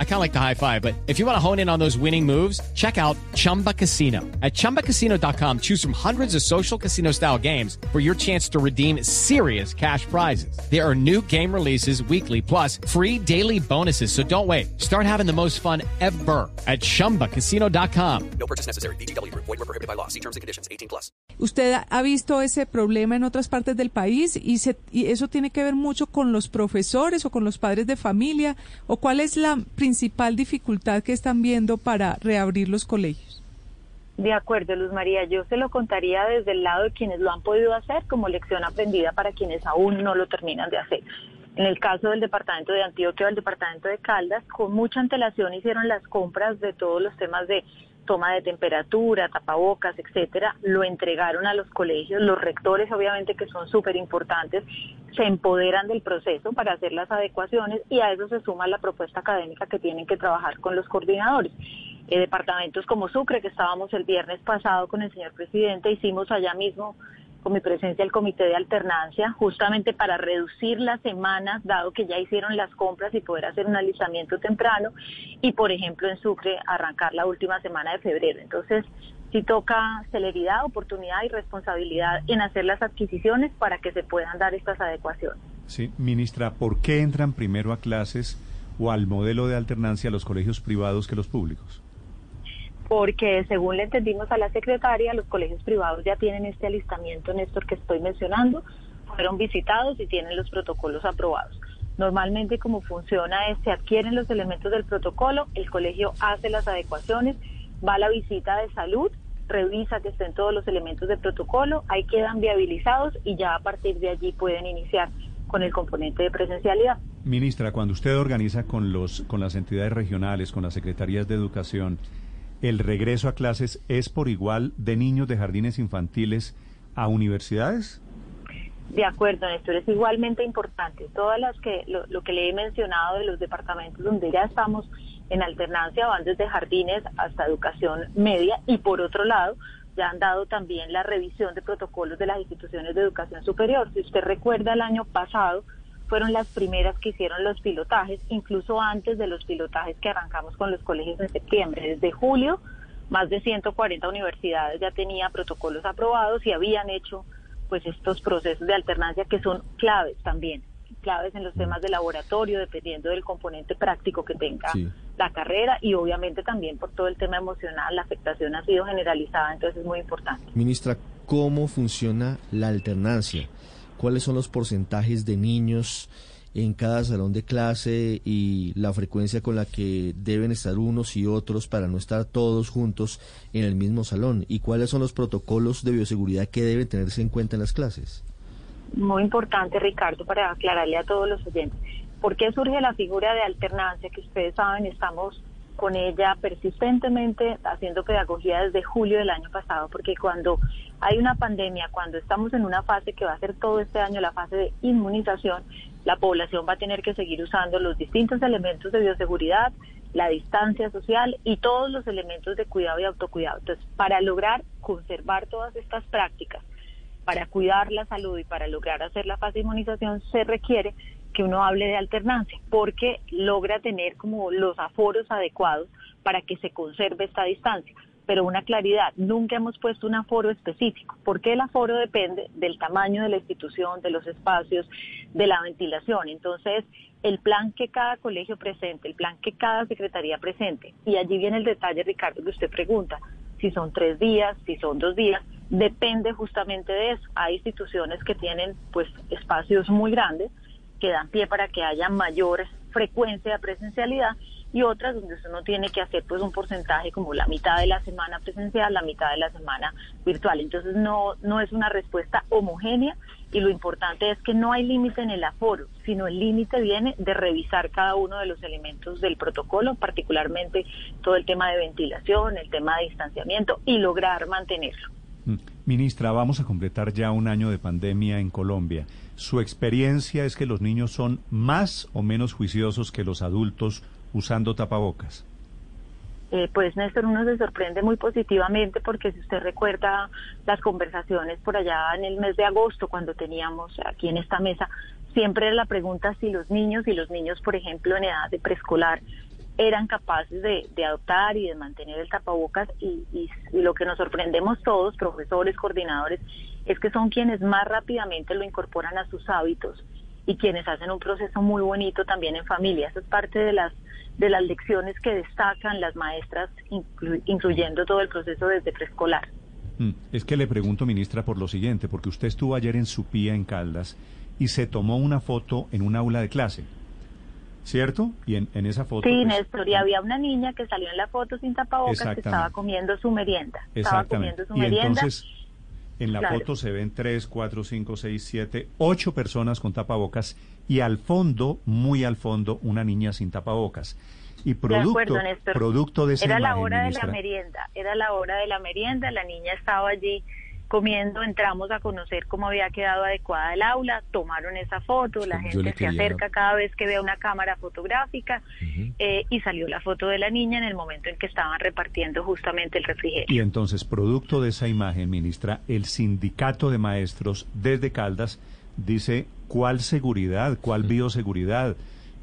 I kind of like the high five, but if you want to hone in on those winning moves, check out Chumba Casino. At ChumbaCasino.com, choose from hundreds of social casino style games for your chance to redeem serious cash prizes. There are new game releases weekly, plus free daily bonuses. So don't wait. Start having the most fun ever at ChumbaCasino.com. No purchase necessary. BGW. Void were prohibited by law. See terms and conditions. 18 plus. ¿Usted ha visto ese problema en otras partes del país y, se, y eso tiene que ver mucho con los profesores o con los padres de familia? ¿O cuál es la principal dificultad que están viendo para reabrir los colegios? De acuerdo, Luz María, yo se lo contaría desde el lado de quienes lo han podido hacer como lección aprendida para quienes aún no lo terminan de hacer. En el caso del departamento de Antioquia o el departamento de Caldas, con mucha antelación hicieron las compras de todos los temas de toma de temperatura, tapabocas, etcétera, lo entregaron a los colegios. Los rectores, obviamente, que son súper importantes, se empoderan del proceso para hacer las adecuaciones y a eso se suma la propuesta académica que tienen que trabajar con los coordinadores. Eh, departamentos como Sucre, que estábamos el viernes pasado con el señor presidente, hicimos allá mismo con mi presencia el comité de alternancia, justamente para reducir las semanas, dado que ya hicieron las compras y poder hacer un alistamiento temprano, y por ejemplo en Sucre arrancar la última semana de febrero. Entonces, sí toca celeridad, oportunidad y responsabilidad en hacer las adquisiciones para que se puedan dar estas adecuaciones. Sí, ministra, ¿por qué entran primero a clases o al modelo de alternancia los colegios privados que los públicos? Porque según le entendimos a la secretaria, los colegios privados ya tienen este alistamiento, Néstor, que estoy mencionando, fueron visitados y tienen los protocolos aprobados. Normalmente como funciona es, se adquieren los elementos del protocolo, el colegio hace las adecuaciones, va a la visita de salud, revisa que estén todos los elementos del protocolo, ahí quedan viabilizados y ya a partir de allí pueden iniciar con el componente de presencialidad. Ministra, cuando usted organiza con los con las entidades regionales, con las secretarías de educación, el regreso a clases es por igual de niños de jardines infantiles a universidades? De acuerdo, Néstor, es igualmente importante. Todas las que, lo, que le he mencionado de los departamentos donde ya estamos en alternancia van desde jardines hasta educación media y por otro lado ya han dado también la revisión de protocolos de las instituciones de educación superior. Si usted recuerda el año pasado, fueron las primeras que hicieron los pilotajes, incluso antes de los pilotajes que arrancamos con los colegios en septiembre. Desde julio, más de 140 universidades ya tenían protocolos aprobados y habían hecho pues estos procesos de alternancia que son claves también, claves en los mm. temas de laboratorio, dependiendo del componente práctico que tenga la carrera y obviamente también por todo el tema emocional, la afectación ha sido generalizada, entonces es muy importante. Ministra, ¿cómo funciona la alternancia? Cuáles son los porcentajes de niños en cada salón de clase y la frecuencia con la que deben estar unos y otros para no estar todos juntos en el mismo salón y cuáles son los protocolos de bioseguridad que deben tenerse en cuenta en las clases. Muy importante, Ricardo, para aclararle a todos los oyentes. ¿Por qué surge la figura de alternancia? Que ustedes saben, estamos con ella persistentemente haciendo pedagogía desde julio del año pasado, porque cuando hay una pandemia, cuando estamos en una fase que va a ser todo este año la fase de inmunización, la población va a tener que seguir usando los distintos elementos de bioseguridad, la distancia social y todos los elementos de cuidado y autocuidado. Entonces, para lograr conservar todas estas prácticas, para cuidar la salud y para lograr hacer la fase de inmunización, se requiere que uno hable de alternancia, porque logra tener como los aforos adecuados para que se conserve esta distancia. Pero una claridad, nunca hemos puesto un aforo específico, porque el aforo depende del tamaño de la institución, de los espacios, de la ventilación. Entonces, el plan que cada colegio presente, el plan que cada secretaría presente, y allí viene el detalle, Ricardo, que usted pregunta, si son tres días, si son dos días, depende justamente de eso. Hay instituciones que tienen pues espacios muy grandes, que dan pie para que haya mayor frecuencia de presencialidad y otras donde uno tiene que hacer pues un porcentaje como la mitad de la semana presencial, la mitad de la semana virtual. Entonces no, no es una respuesta homogénea y lo importante es que no hay límite en el aforo, sino el límite viene de revisar cada uno de los elementos del protocolo, particularmente todo el tema de ventilación, el tema de distanciamiento y lograr mantenerlo. Ministra, vamos a completar ya un año de pandemia en Colombia. ¿Su experiencia es que los niños son más o menos juiciosos que los adultos usando tapabocas? eh, pues Néstor, uno se sorprende muy positivamente porque si usted recuerda las conversaciones por allá en el mes de agosto, cuando teníamos aquí en esta mesa, siempre la pregunta si los niños y los niños, por ejemplo, en edad de preescolar, eran capaces de, adoptar y de mantener el tapabocas y, y, lo que nos sorprendemos todos, profesores, coordinadores, es que son quienes más rápidamente lo incorporan a sus hábitos y quienes hacen un proceso muy bonito también en familia. Eso es parte de las de las lecciones que destacan las maestras, incluyendo todo el proceso desde preescolar. Mm, es que le pregunto, ministra, por lo siguiente, porque usted estuvo ayer en Supía, en Caldas, y se tomó una foto en un aula de clase. ¿Cierto? Y en, esa foto. Sí, pues, Néstor, y había una niña que salió en la foto sin tapabocas que estaba comiendo su merienda. Estaba comiendo su merienda. Entonces, en la foto se ven tres, cuatro, cinco, seis, siete, ocho personas con tapabocas y al fondo, muy al fondo, una niña sin tapabocas. Y producto de, producto de esa Era la hora de la merienda, era la hora de la merienda, la niña estaba allí comiendo, entramos a conocer cómo había quedado adecuada el aula, tomaron esa foto, la gente se acerca cada vez que ve una cámara fotográfica eh, y salió la foto de la niña en el momento en que estaban repartiendo justamente el refrigerio. Y entonces, producto de esa imagen, ministra, el sindicato de maestros desde Caldas dice cuál seguridad, cuál bioseguridad.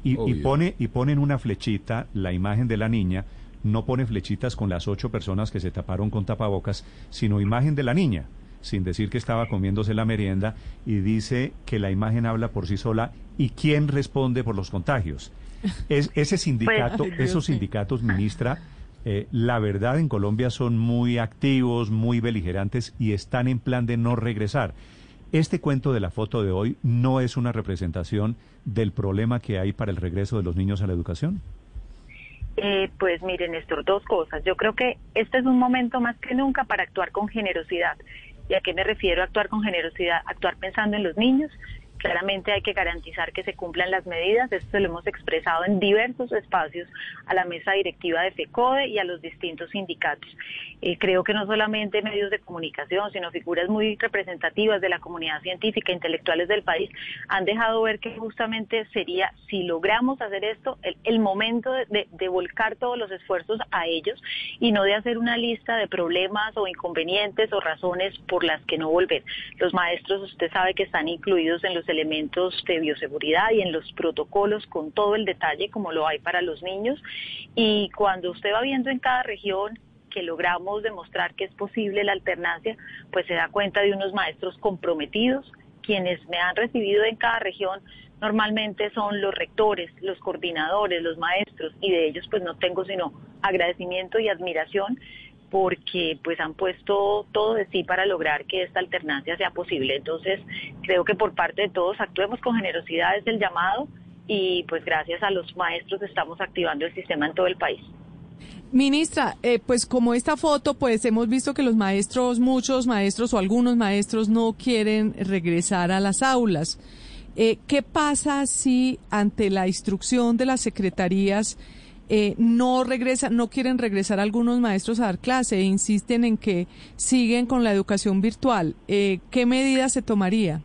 Y, y, pone y pone en una flechita la imagen de la niña, no pone flechitas con las ocho personas que se taparon con tapabocas, sino imagen de la niña sin decir que estaba comiéndose la merienda, y dice que la imagen habla por sí sola y quién responde por los contagios. Es, ese sindicato, esos sindicatos, ministra, eh, la verdad en Colombia son muy activos, muy beligerantes y están en plan de no regresar. Este cuento de la foto de hoy no es una representación del problema que hay para el regreso de los niños a la educación. Eh, pues miren, Néstor, dos cosas. Yo creo que este es un momento más que nunca para actuar con generosidad. ¿Y a qué me refiero actuar con generosidad? Actuar pensando en los niños, Claramente hay que garantizar que se cumplan las medidas, esto lo hemos expresado en diversos espacios a la mesa directiva de FECODE y a los distintos sindicatos. Eh, creo que no solamente medios de comunicación, sino figuras muy representativas de la comunidad científica, intelectuales del país, han dejado ver que justamente sería, si logramos hacer esto, el, momento de, de volcar todos los esfuerzos a ellos y no de hacer una lista de problemas o inconvenientes o razones por las que no volver. Los maestros, usted sabe que están incluidos en los elementos de bioseguridad y en los protocolos con todo el detalle como lo hay para los niños. Y cuando usted va viendo en cada región que logramos demostrar que es posible la alternancia, pues se da cuenta de unos maestros comprometidos, quienes me han recibido en cada región normalmente son los rectores, los coordinadores, los maestros, y de ellos pues no tengo sino agradecimiento y admiración porque pues han puesto todo de sí para lograr que esta alternancia sea posible. Entonces, creo que por parte de todos actuemos con generosidad desde el llamado y pues gracias a los maestros estamos activando el sistema en todo el país. Ministra, eh, pues como esta foto, pues hemos visto que los maestros, muchos maestros o algunos maestros no quieren regresar a las aulas. Eh, ¿Qué pasa si ante la instrucción de las secretarías eh, no regresan, no quieren regresar algunos maestros a dar clase e insisten en que siguen con la educación virtual. Eh, ¿Qué medidas se tomaría?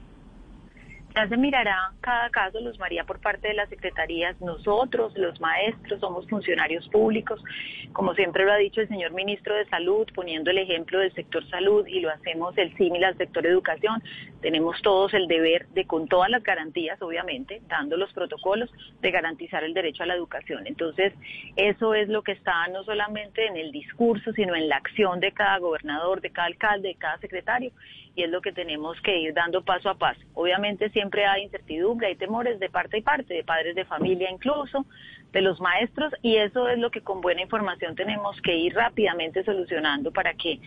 Ya se mirará cada caso, los María, por parte de las secretarías. Nosotros, los maestros, somos funcionarios públicos, como siempre lo ha dicho el señor ministro de Salud, poniendo el ejemplo del sector salud y lo hacemos el símil al sector educación. Tenemos todos el deber de, con todas las garantías, obviamente, dando los protocolos, de garantizar el derecho a la educación. Entonces, eso es lo que está no solamente en el discurso, sino en la acción de cada gobernador, de cada alcalde, de cada secretario y es lo que tenemos que ir dando paso a paso. Obviamente siempre hay incertidumbre, hay temores de parte y parte, de padres de familia incluso, de los maestros, y eso es lo que con buena información tenemos que ir rápidamente solucionando para que,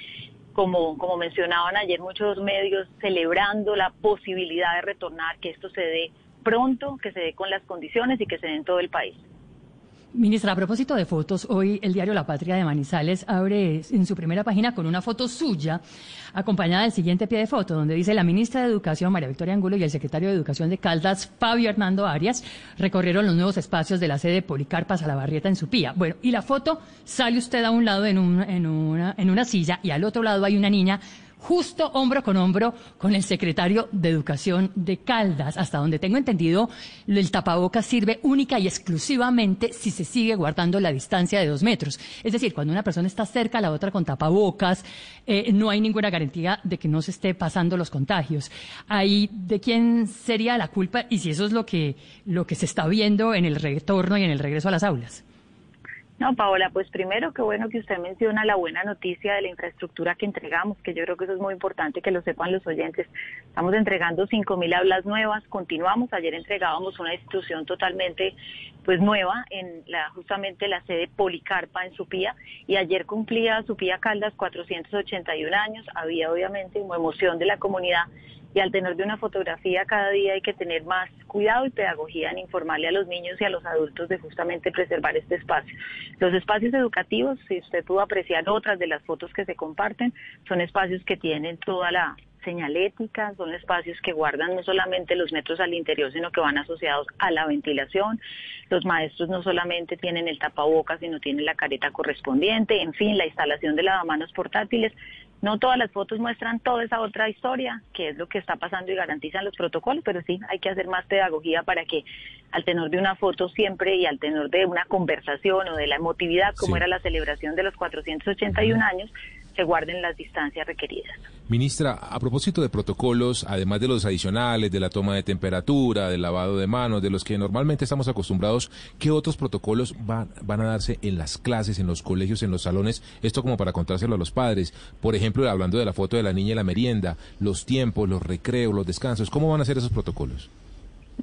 como, como mencionaban ayer muchos medios, celebrando la posibilidad de retornar, que esto se dé pronto, que se dé con las condiciones y que se dé en todo el país. Ministra, a propósito de fotos, hoy el diario La Patria de Manizales abre en su primera página con una foto suya, acompañada del siguiente pie de foto, donde dice la ministra de Educación, María Victoria Angulo, y el secretario de Educación de Caldas, Fabio Hernando Arias, recorrieron los nuevos espacios de la sede Policarpas a la Barrieta en Supía. Bueno, y la foto sale usted a un lado en, en, una, en una silla y al otro lado hay una niña justo hombro con hombro con el secretario de Educación de Caldas. Hasta donde tengo entendido, el tapabocas sirve única y exclusivamente si se sigue guardando la distancia de dos metros. Es decir, cuando una persona está cerca a la otra con tapabocas, eh, no hay ninguna garantía de que no se esté pasando los contagios. Ahí, ¿de quién sería la culpa? Y si eso es lo que, lo que se está viendo en el retorno y en el regreso a las aulas. No, Paola, pues primero, qué bueno que usted menciona la buena noticia de la infraestructura que entregamos, que yo creo que eso es muy importante que lo sepan los oyentes. Estamos entregando 5.000 aulas nuevas, continuamos, ayer entregábamos una institución totalmente pues nueva en la justamente la sede Policarpa en Supía y ayer cumplía Supía Caldas 481 años, había obviamente una emoción de la comunidad y al tener de una fotografía cada día hay que tener más cuidado y pedagogía en informarle a los niños y a los adultos de justamente preservar este espacio. Los espacios educativos, si usted pudo apreciar otras de las fotos que se comparten, son espacios que tienen toda la señalética, son espacios que guardan no solamente los metros al interior, sino que van asociados a la ventilación. Los maestros no solamente tienen el tapabocas, sino tienen la careta correspondiente, en fin, la instalación de lavamanos portátiles. No todas las fotos muestran toda esa otra historia, que es lo que está pasando y garantizan los protocolos, pero sí hay que hacer más pedagogía para que al tenor de una foto siempre y al tenor de una conversación o de la emotividad, como era la celebración de los 481 años, se guarden las distancias requeridas. Ministra, a propósito de protocolos, además de los adicionales, de la toma de temperatura, del lavado de manos, de los que normalmente estamos acostumbrados, ¿qué otros protocolos van, van a darse en las clases, en los colegios, en los salones? Esto como para contárselo a los padres. Por ejemplo, hablando de la foto de la niña y la merienda, los tiempos, los recreos, los descansos, ¿cómo van a ser esos protocolos?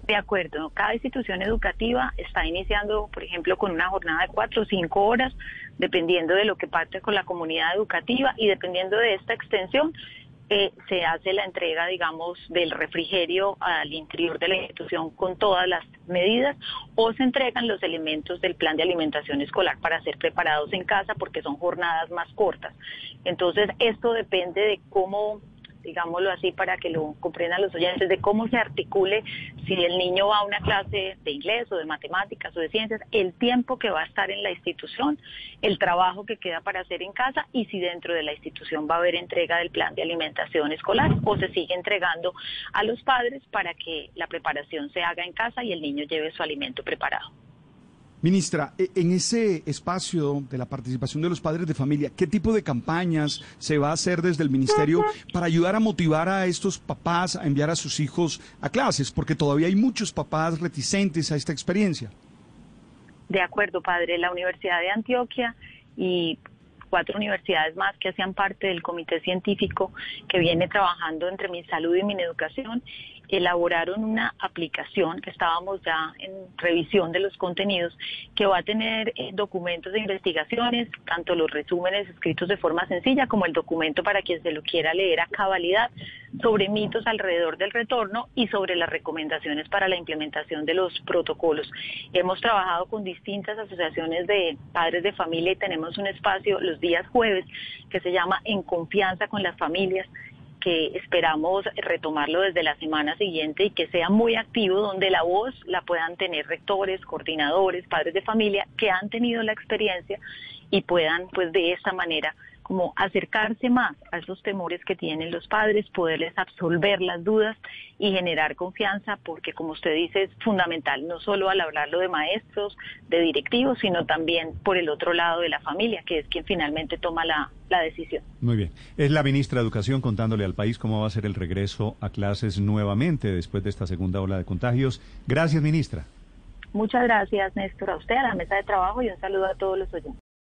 De acuerdo, cada institución educativa está iniciando, por ejemplo, con una jornada de cuatro o cinco horas, dependiendo de lo que parte con la comunidad educativa y dependiendo de esta extensión, eh, se hace la entrega, digamos, del refrigerio al interior de la institución con todas las medidas o se entregan los elementos del plan de alimentación escolar para ser preparados en casa porque son jornadas más cortas. Entonces, esto depende de cómo digámoslo así, para que lo comprendan los oyentes, de cómo se articule si el niño va a una clase de inglés o de matemáticas o de ciencias, el tiempo que va a estar en la institución, el trabajo que queda para hacer en casa y si dentro de la institución va a haber entrega del plan de alimentación escolar o se sigue entregando a los padres para que la preparación se haga en casa y el niño lleve su alimento preparado. Ministra, e, en ese espacio de la participación de los padres de familia, ¿qué tipo de campañas se va a hacer desde el Ministerio para ayudar a motivar a estos papás a enviar a sus hijos a clases? Porque todavía hay muchos papás reticentes a esta experiencia. De acuerdo, padre. La Universidad de Antioquia y cuatro universidades más que hacían parte del comité científico que viene trabajando entre mi salud y mi educación elaboraron una aplicación que estábamos ya en revisión de los contenidos que va a tener eh, documentos de investigaciones, tanto los resúmenes escritos de forma sencilla como el documento para quien se lo quiera leer a cabalidad sobre mitos alrededor del retorno y sobre las recomendaciones para la implementación de los protocolos. Hemos trabajado con distintas asociaciones de padres de familia y tenemos un espacio los días jueves que se llama En confianza con las familias que esperamos retomarlo desde la semana siguiente y que sea muy activo, donde la voz la puedan tener rectores, coordinadores, padres de familia que han tenido la experiencia y puedan, pues de esta manera, como acercarse más a esos temores que tienen los padres, poderles absolver las dudas y generar confianza, porque como usted dice, es fundamental, no solo al hablarlo de maestros, de directivos, sino también por el otro lado de la familia, que es quien finalmente toma la, la decisión. Muy bien. Es la ministra de Educación contándole al país cómo va a ser el regreso a clases nuevamente después de esta segunda ola de contagios. Gracias, ministra. Muchas gracias, Néstor, a usted, a la mesa de trabajo y un saludo a todos los oyentes.